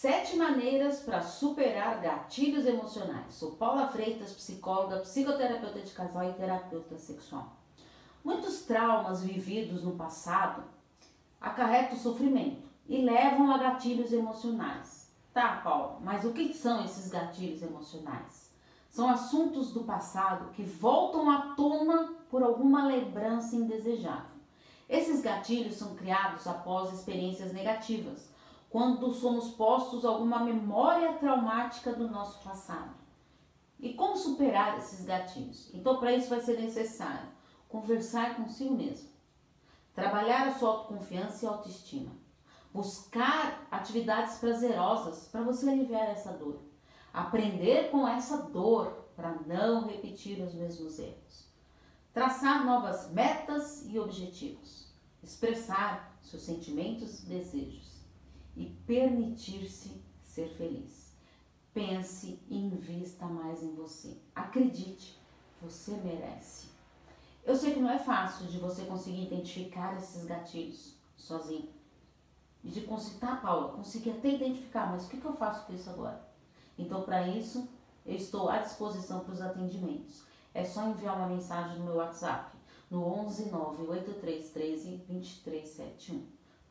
Sete maneiras para superar gatilhos emocionais. Sou Paula Freitas, psicóloga, psicoterapeuta de casal e terapeuta sexual. Muitos traumas vividos no passado acarretam sofrimento e levam a gatilhos emocionais. Tá, Paula, mas o que são esses gatilhos emocionais? São assuntos do passado que voltam à tona por alguma lembrança indesejável. Esses gatilhos são criados após experiências negativas quando somos postos a alguma memória traumática do nosso passado. E como superar esses gatilhos? Então, para isso vai ser necessário conversar consigo mesmo, trabalhar a sua autoconfiança e autoestima, buscar atividades prazerosas para você aliviar essa dor, aprender com essa dor para não repetir os mesmos erros, traçar novas metas e objetivos, expressar seus sentimentos e desejos e permitir-se ser feliz. Pense e invista mais em você. Acredite, você merece. Eu sei que não é fácil de você conseguir identificar esses gatilhos sozinho. E de conseguir, tá, Paula, consegui até identificar, mas o que, que eu faço com isso agora? Então, para isso, eu estou à disposição para os atendimentos. É só enviar uma mensagem no meu WhatsApp, no 11 98313 2371.